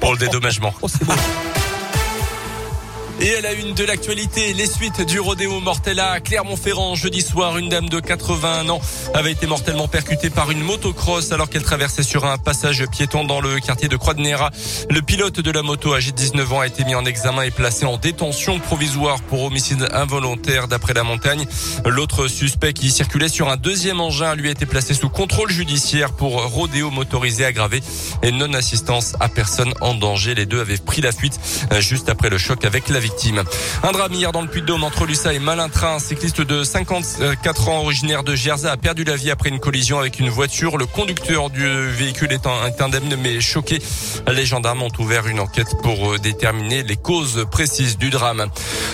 pour le dédommagement. Oh, c'est beau. Et à la une de l'actualité, les suites du rodéo mortel à Clermont-Ferrand. Jeudi soir, une dame de 81 ans avait été mortellement percutée par une motocross alors qu'elle traversait sur un passage piéton dans le quartier de Croix de Néra. Le pilote de la moto âgé de 19 ans a été mis en examen et placé en détention provisoire pour homicide involontaire d'après la montagne. L'autre suspect qui circulait sur un deuxième engin lui a été placé sous contrôle judiciaire pour rodéo motorisé aggravé et non-assistance à personne en danger. Les deux avaient pris la fuite juste après le choc avec la Un drame hier dans le Puy-de-Dôme entre Lussa et Malin-Train. Un cycliste de 54 ans originaire de Gerza a perdu la vie après une collision avec une voiture. Le conducteur du véhicule est indemne mais choqué. Les gendarmes ont ouvert une enquête pour euh, déterminer les causes précises du drame.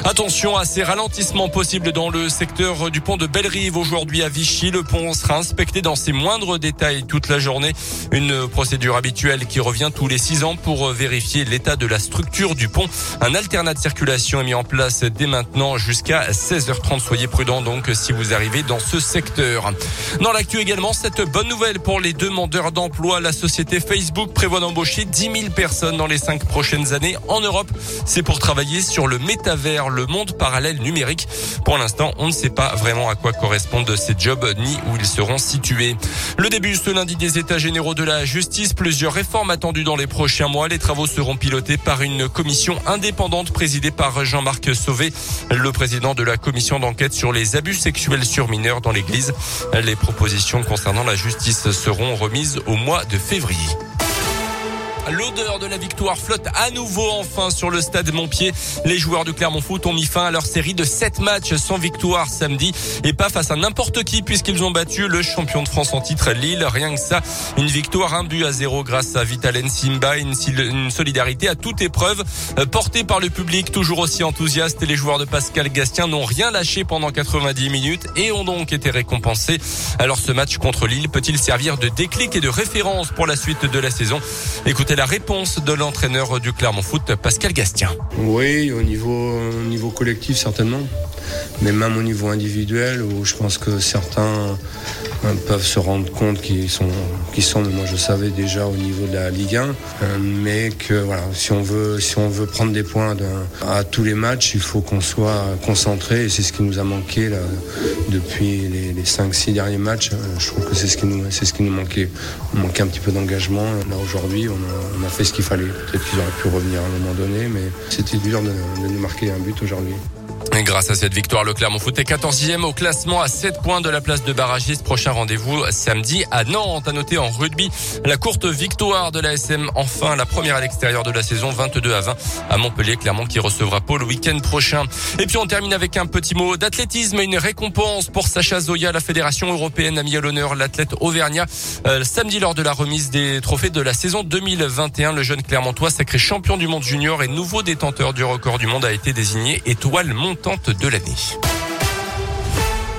Attention à ces ralentissements possibles dans le secteur du pont de Bellerive aujourd'hui à Vichy. Le pont sera inspecté dans ses moindres détails toute la journée. Une procédure habituelle qui revient tous les six ans pour vérifier l'état de la structure du pont. Un alternat de circulation est mis en place dès maintenant jusqu'à 16h30. Soyez prudents donc si vous arrivez dans ce secteur. Dans l'actu également, cette bonne nouvelle pour les demandeurs d'emploi. La société Facebook prévoit d'embaucher 10 000 personnes dans les cinq prochaines années en Europe. C'est pour travailler sur le métavers, le monde parallèle numérique. Pour l'instant, on ne sait pas vraiment à quoi correspondent ces jobs ni où ils seront situés. Le début ce lundi des états généraux de la justice. Plusieurs réformes attendues dans les prochains mois. Les travaux seront pilotés par une commission indépendante présidée par Jean-Marc Sauvé, le président de la commission d'enquête sur les abus sexuels sur mineurs dans l'église. Les propositions concernant la justice seront remises au mois de février. L'odeur de la victoire flotte à nouveau enfin sur le stade Montpied. Les joueurs de Clermont Foot ont mis fin à leur série de 7 matchs sans victoire samedi et pas face à n'importe qui puisqu'ils ont battu le champion de France en titre Lille. Rien que ça, une victoire, un but à zéro grâce à Vitalen Simba, une, solidarité à toute épreuve euh, portée par le public toujours aussi enthousiaste les joueurs de Pascal Gastien n'ont rien lâché pendant 90 minutes et ont donc été récompensés. Alors ce match contre Lille peut-il servir de déclic et de référence pour la suite de la saison? La réponse de l'entraîneur du Clermont Foot, Pascal Gastien. Oui, au niveau, au niveau collectif, certainement. Mais même au niveau individuel, où je pense que certains euh, peuvent se rendre compte qu'ils sont, sont, moi je savais déjà au niveau de la Ligue 1, euh, mais que voilà, si on veut, si on veut prendre des points à tous les matchs, il faut qu'on soit concentré et c'est ce qui nous a manqué là, depuis les, les 5-6 derniers matchs. Euh, je trouve que c'est ce qui nous, ce qui nous manquait. On manquait un petit peu d'engagement. Là aujourd'hui, on a, fait ce qu'il fallait. Peut-être qu'ils auraient pu revenir à un moment donné, mais c'était dur de, de nous marquer un but aujourd'hui. Et grâce à cette victoire, le Clermont Foot est 14e au classement à 7 points de la place de barragiste. Prochain rendez-vous samedi à Nantes. À noter en rugby la courte victoire de la SM. Enfin, la première à l'extérieur de la saison, 22 à 20 à Montpellier. Clermont qui recevra Paul le week-end prochain. Et puis on termine avec un petit mot d'athlétisme et une récompense pour Sacha Zoya. La Fédération européenne a mis à l'honneur l'athlète auvergnat euh, samedi lors de la remise des trophées de la saison 2021. Le jeune Clermontois, sacré champion du monde junior et nouveau détenteur du record du monde, a été désigné étoile montante de l'année.